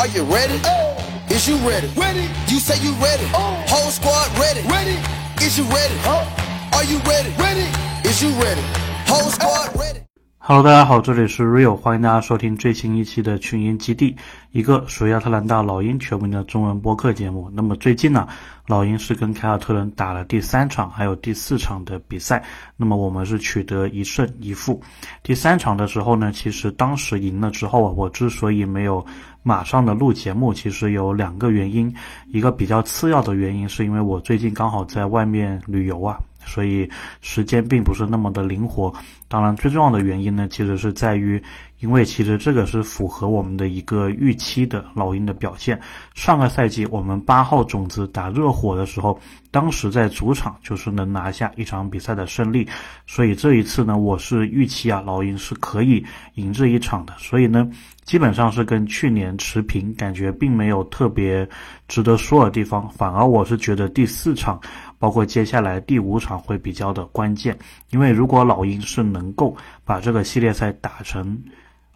Are you ready? Oh. Is you ready? Ready. You say you ready. Oh. Whole squad ready. Ready. Is you ready? Are you ready? Ready. Is you ready? Whole squad ready. Hello，大家好，这里是 Rio，欢迎大家收听最新一期的群英基地，一个属于亚特兰大老鹰球迷的中文播客节目。那么最近呢，老鹰是跟凯尔特人打了第三场，还有第四场的比赛。那么我们是取得一胜一负。第三场的时候呢，其实当时赢了之后啊，我之所以没有马上的录节目，其实有两个原因。一个比较次要的原因，是因为我最近刚好在外面旅游啊。所以时间并不是那么的灵活。当然，最重要的原因呢，其实是在于，因为其实这个是符合我们的一个预期的老鹰的表现。上个赛季我们八号种子打热火的时候，当时在主场就是能拿下一场比赛的胜利。所以这一次呢，我是预期啊，老鹰是可以赢这一场的。所以呢，基本上是跟去年持平，感觉并没有特别值得说的地方。反而我是觉得第四场。包括接下来第五场会比较的关键，因为如果老鹰是能够把这个系列赛打成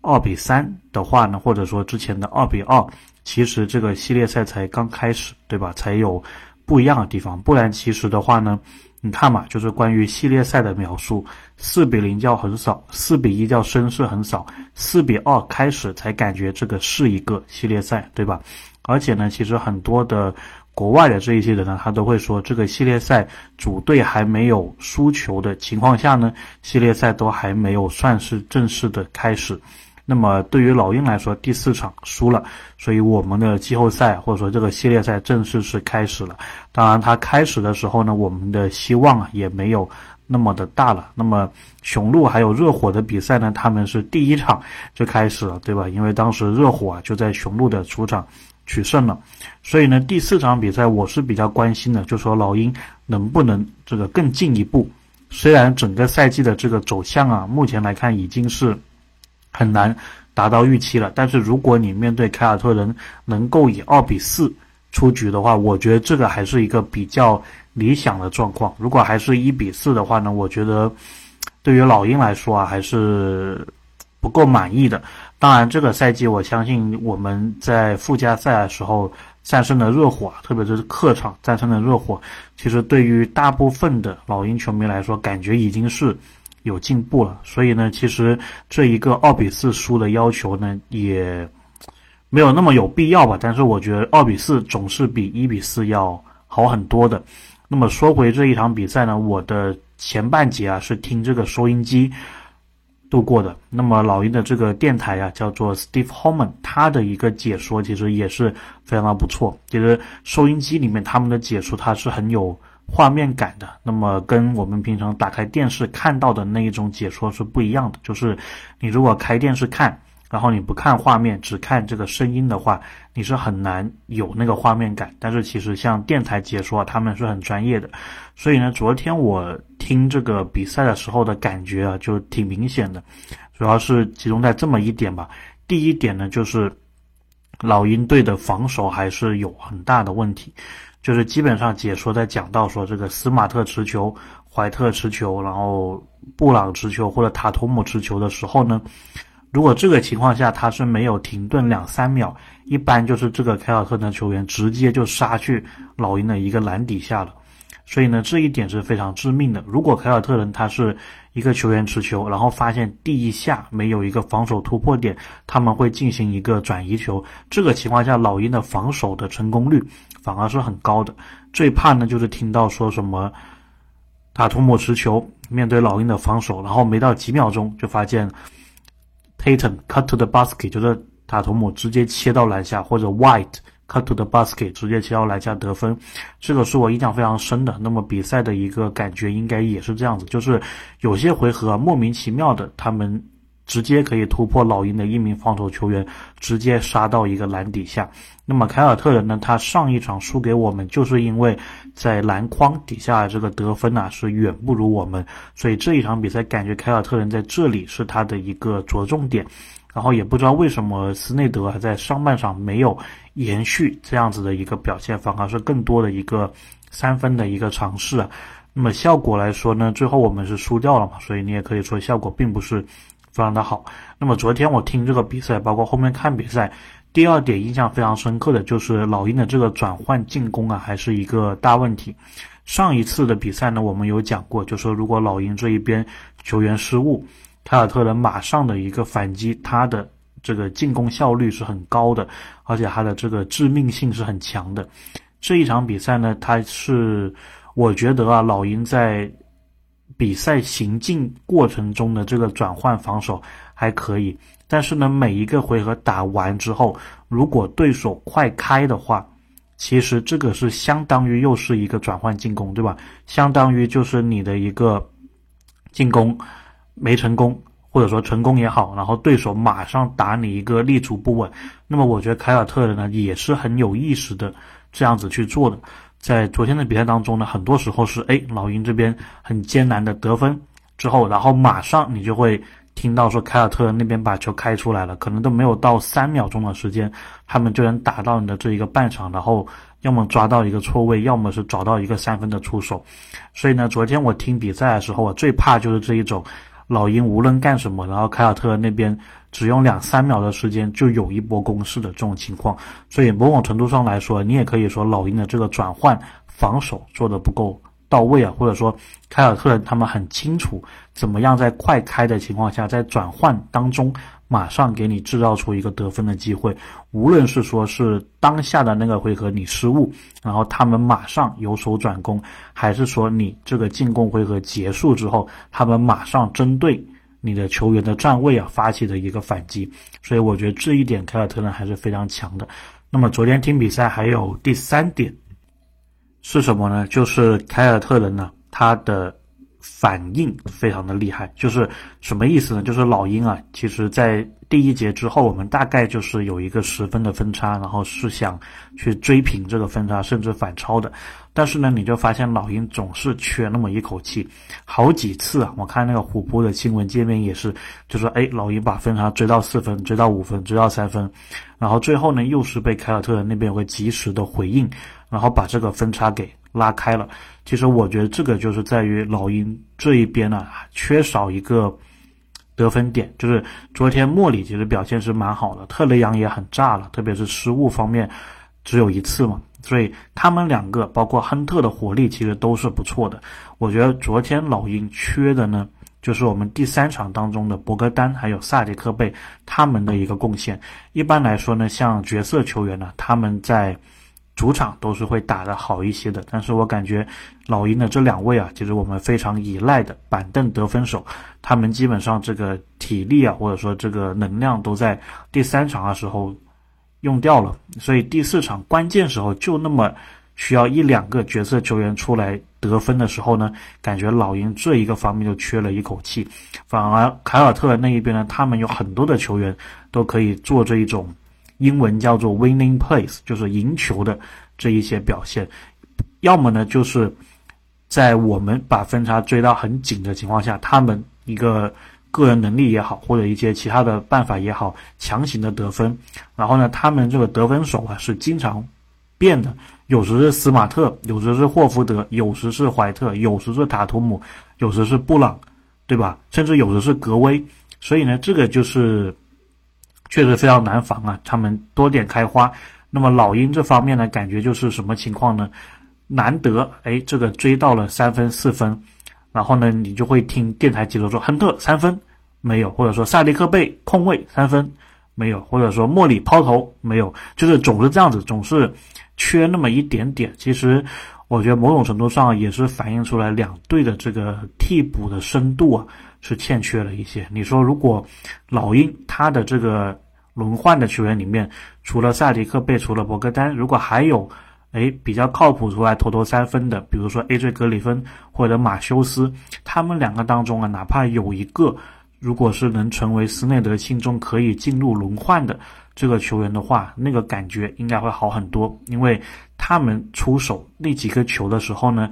二比三的话呢，或者说之前的二比二，其实这个系列赛才刚开始，对吧？才有不一样的地方。不然其实的话呢，你看嘛，就是关于系列赛的描述，四比零叫很少，四比一叫声势很少，四比二开始才感觉这个是一个系列赛，对吧？而且呢，其实很多的。国外的这一些人呢，他都会说，这个系列赛主队还没有输球的情况下呢，系列赛都还没有算是正式的开始。那么对于老鹰来说，第四场输了，所以我们的季后赛或者说这个系列赛正式是开始了。当然，它开始的时候呢，我们的希望啊也没有那么的大了。那么雄鹿还有热火的比赛呢，他们是第一场就开始了，对吧？因为当时热火啊就在雄鹿的主场。取胜了，所以呢，第四场比赛我是比较关心的，就说老鹰能不能这个更进一步。虽然整个赛季的这个走向啊，目前来看已经是很难达到预期了，但是如果你面对凯尔特人能够以二比四出局的话，我觉得这个还是一个比较理想的状况。如果还是一比四的话呢，我觉得对于老鹰来说啊，还是不够满意的。当然，这个赛季我相信我们在附加赛的时候战胜了热火，特别是客场战胜了热火，其实对于大部分的老鹰球迷来说，感觉已经是有进步了。所以呢，其实这一个二比四输的要求呢，也没有那么有必要吧。但是我觉得二比四总是比一比四要好很多的。那么说回这一场比赛呢，我的前半节啊是听这个收音机。度过的，那么老鹰的这个电台呀，叫做 Steve Holman，他的一个解说其实也是非常的不错。其实收音机里面他们的解说，它是很有画面感的。那么跟我们平常打开电视看到的那一种解说是不一样的。就是你如果开电视看。然后你不看画面，只看这个声音的话，你是很难有那个画面感。但是其实像电台解说，他们是很专业的。所以呢，昨天我听这个比赛的时候的感觉啊，就挺明显的，主要是集中在这么一点吧。第一点呢，就是老鹰队的防守还是有很大的问题，就是基本上解说在讲到说这个斯马特持球、怀特持球，然后布朗持球或者塔图姆持球的时候呢。如果这个情况下他是没有停顿两三秒，一般就是这个凯尔特人球员直接就杀去老鹰的一个篮底下了，所以呢这一点是非常致命的。如果凯尔特人他是一个球员持球，然后发现第一下没有一个防守突破点，他们会进行一个转移球，这个情况下老鹰的防守的成功率反而是很高的。最怕呢就是听到说什么塔图姆持球面对老鹰的防守，然后没到几秒钟就发现。Hatan cut to the basket，就是塔图姆直接切到篮下，或者 White cut to the basket，直接切到篮下得分，这个是我印象非常深的。那么比赛的一个感觉应该也是这样子，就是有些回合莫名其妙的他们。直接可以突破老鹰的一名防守球员，直接杀到一个篮底下。那么凯尔特人呢？他上一场输给我们，就是因为在篮筐底下这个得分呢是远不如我们，所以这一场比赛感觉凯尔特人在这里是他的一个着重点。然后也不知道为什么斯内德还在上半场没有延续这样子的一个表现，反而是更多的一个三分的一个尝试啊。那么效果来说呢，最后我们是输掉了嘛，所以你也可以说效果并不是。非常的好。那么昨天我听这个比赛，包括后面看比赛，第二点印象非常深刻的就是老鹰的这个转换进攻啊，还是一个大问题。上一次的比赛呢，我们有讲过，就说如果老鹰这一边球员失误，凯尔特人马上的一个反击，他的这个进攻效率是很高的，而且他的这个致命性是很强的。这一场比赛呢，他是我觉得啊，老鹰在比赛行进过程中的这个转换防守还可以。但是呢，每一个回合打完之后，如果对手快开的话，其实这个是相当于又是一个转换进攻，对吧？相当于就是你的一个进攻没成功，或者说成功也好，然后对手马上打你一个立足不稳。那么我觉得凯尔特人呢也是很有意识的这样子去做的。在昨天的比赛当中呢，很多时候是哎老鹰这边很艰难的得分之后，然后马上你就会。听到说凯尔特人那边把球开出来了，可能都没有到三秒钟的时间，他们就能打到你的这一个半场，然后要么抓到一个错位，要么是找到一个三分的出手。所以呢，昨天我听比赛的时候，我最怕就是这一种老鹰无论干什么，然后凯尔特人那边只用两三秒的时间就有一波攻势的这种情况。所以某种程度上来说，你也可以说老鹰的这个转换防守做的不够。到位啊，或者说凯尔特人他们很清楚怎么样在快开的情况下，在转换当中马上给你制造出一个得分的机会。无论是说是当下的那个回合你失误，然后他们马上由守转攻，还是说你这个进攻回合结束之后，他们马上针对你的球员的站位啊发起的一个反击。所以我觉得这一点凯尔特人还是非常强的。那么昨天听比赛还有第三点。是什么呢？就是凯尔特人呢，他的反应非常的厉害。就是什么意思呢？就是老鹰啊，其实在第一节之后，我们大概就是有一个十分的分差，然后是想去追平这个分差，甚至反超的。但是呢，你就发现老鹰总是缺那么一口气，好几次啊，我看那个虎扑的新闻界面也是，就说哎，老鹰把分差追到四分，追到五分，追到三分，然后最后呢，又是被凯尔特人那边有个及时的回应。然后把这个分差给拉开了。其实我觉得这个就是在于老鹰这一边呢，缺少一个得分点。就是昨天莫里其实表现是蛮好的，特雷杨也很炸了，特别是失误方面只有一次嘛。所以他们两个包括亨特的火力其实都是不错的。我觉得昨天老鹰缺的呢，就是我们第三场当中的博格丹还有萨迪克贝他们的一个贡献。一般来说呢，像角色球员呢，他们在主场都是会打得好一些的，但是我感觉老鹰的这两位啊，就是我们非常依赖的板凳得分手，他们基本上这个体力啊，或者说这个能量都在第三场的时候用掉了，所以第四场关键时候就那么需要一两个角色球员出来得分的时候呢，感觉老鹰这一个方面就缺了一口气，反而凯尔特人那一边呢，他们有很多的球员都可以做这一种。英文叫做 winning plays，就是赢球的这一些表现，要么呢就是在我们把分差追到很紧的情况下，他们一个个人能力也好，或者一些其他的办法也好，强行的得分。然后呢，他们这个得分手啊是经常变的，有时是斯马特，有时是霍福德，有时是怀特，有时是塔图姆，有时是布朗，对吧？甚至有时是格威。所以呢，这个就是。确实非常难防啊，他们多点开花。那么老鹰这方面呢，感觉就是什么情况呢？难得哎，这个追到了三分四分，然后呢，你就会听电台记者说，亨特三分没有，或者说萨迪克贝空位三分没有，或者说莫里抛投没有，就是总是这样子，总是缺那么一点点。其实我觉得某种程度上也是反映出来两队的这个替补的深度啊是欠缺了一些。你说如果老鹰他的这个。轮换的球员里面，除了萨迪克贝，除了博格丹，如果还有，哎，比较靠谱出来投投三分的，比如说 AJ 格里芬或者马修斯，他们两个当中啊，哪怕有一个，如果是能成为斯内德心中可以进入轮换的这个球员的话，那个感觉应该会好很多，因为他们出手那几个球的时候呢，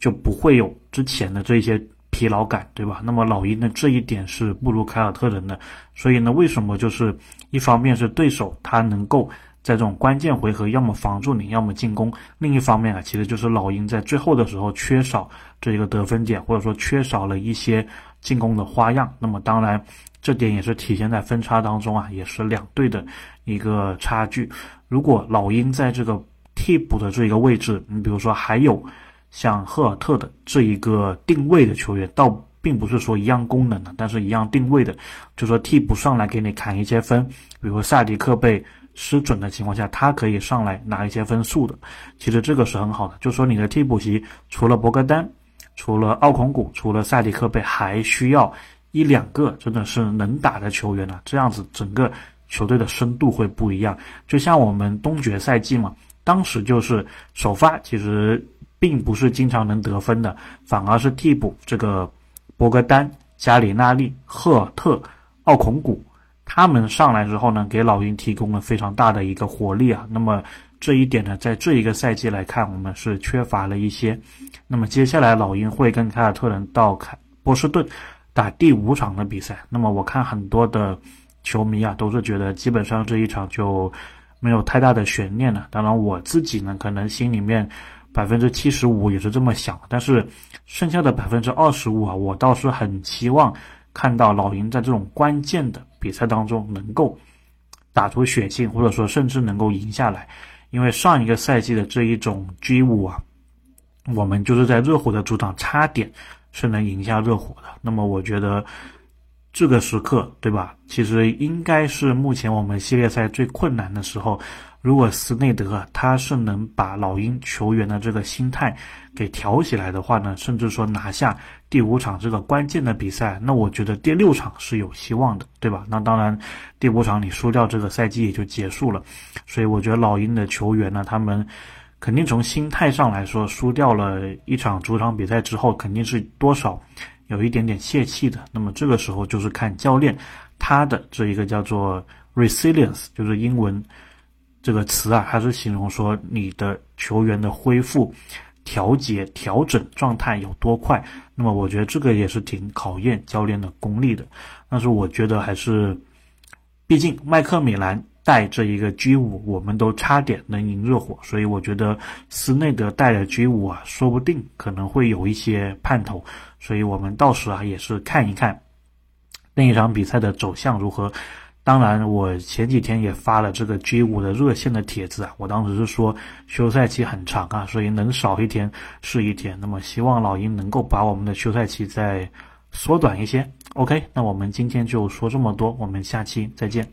就不会有之前的这些。疲劳感，对吧？那么老鹰呢，这一点是不如凯尔特人的，所以呢，为什么就是一方面是对手他能够在这种关键回合要么防住你，要么进攻；另一方面啊，其实就是老鹰在最后的时候缺少这一个得分点，或者说缺少了一些进攻的花样。那么当然，这点也是体现在分差当中啊，也是两队的一个差距。如果老鹰在这个替补的这一个位置，你比如说还有像赫尔特的这一个定位的球员，倒并不是说一样功能的，但是一样定位的，就说替补上来给你砍一些分，比如萨迪克被失准的情况下，他可以上来拿一些分数的。其实这个是很好的，就说你的替补席除了博格丹。除了奥孔古，除了萨迪克贝，还需要一两个真的是能打的球员呢。这样子整个球队的深度会不一样。就像我们东决赛季嘛，当时就是首发其实并不是经常能得分的，反而是替补这个博格丹、加里纳利、赫特、奥孔古他们上来之后呢，给老鹰提供了非常大的一个火力啊。那么。这一点呢，在这一个赛季来看，我们是缺乏了一些。那么接下来，老鹰会跟凯尔特人到凯波士顿打第五场的比赛。那么我看很多的球迷啊，都是觉得基本上这一场就没有太大的悬念了。当然，我自己呢，可能心里面百分之七十五也是这么想，但是剩下的百分之二十五啊，我倒是很期望看到老鹰在这种关键的比赛当中能够打出血性，或者说甚至能够赢下来。因为上一个赛季的这一种 G 五啊，我们就是在热火的主场差点是能赢下热火的。那么我觉得这个时刻，对吧？其实应该是目前我们系列赛最困难的时候。如果斯内德他是能把老鹰球员的这个心态给调起来的话呢，甚至说拿下第五场这个关键的比赛，那我觉得第六场是有希望的，对吧？那当然，第五场你输掉，这个赛季也就结束了。所以我觉得老鹰的球员呢，他们肯定从心态上来说，输掉了一场主场比赛之后，肯定是多少有一点点泄气的。那么这个时候就是看教练他的这一个叫做 resilience，就是英文。这个词啊，还是形容说你的球员的恢复、调节、调整状态有多快。那么，我觉得这个也是挺考验教练的功力的。但是，我觉得还是，毕竟麦克米兰带这一个 G 五，我们都差点能赢热火，所以我觉得斯内德带的 G 五啊，说不定可能会有一些盼头。所以我们到时啊，也是看一看那一场比赛的走向如何。当然，我前几天也发了这个 G 五的热线的帖子啊，我当时是说休赛期很长啊，所以能少一天是一天。那么希望老鹰能够把我们的休赛期再缩短一些。OK，那我们今天就说这么多，我们下期再见。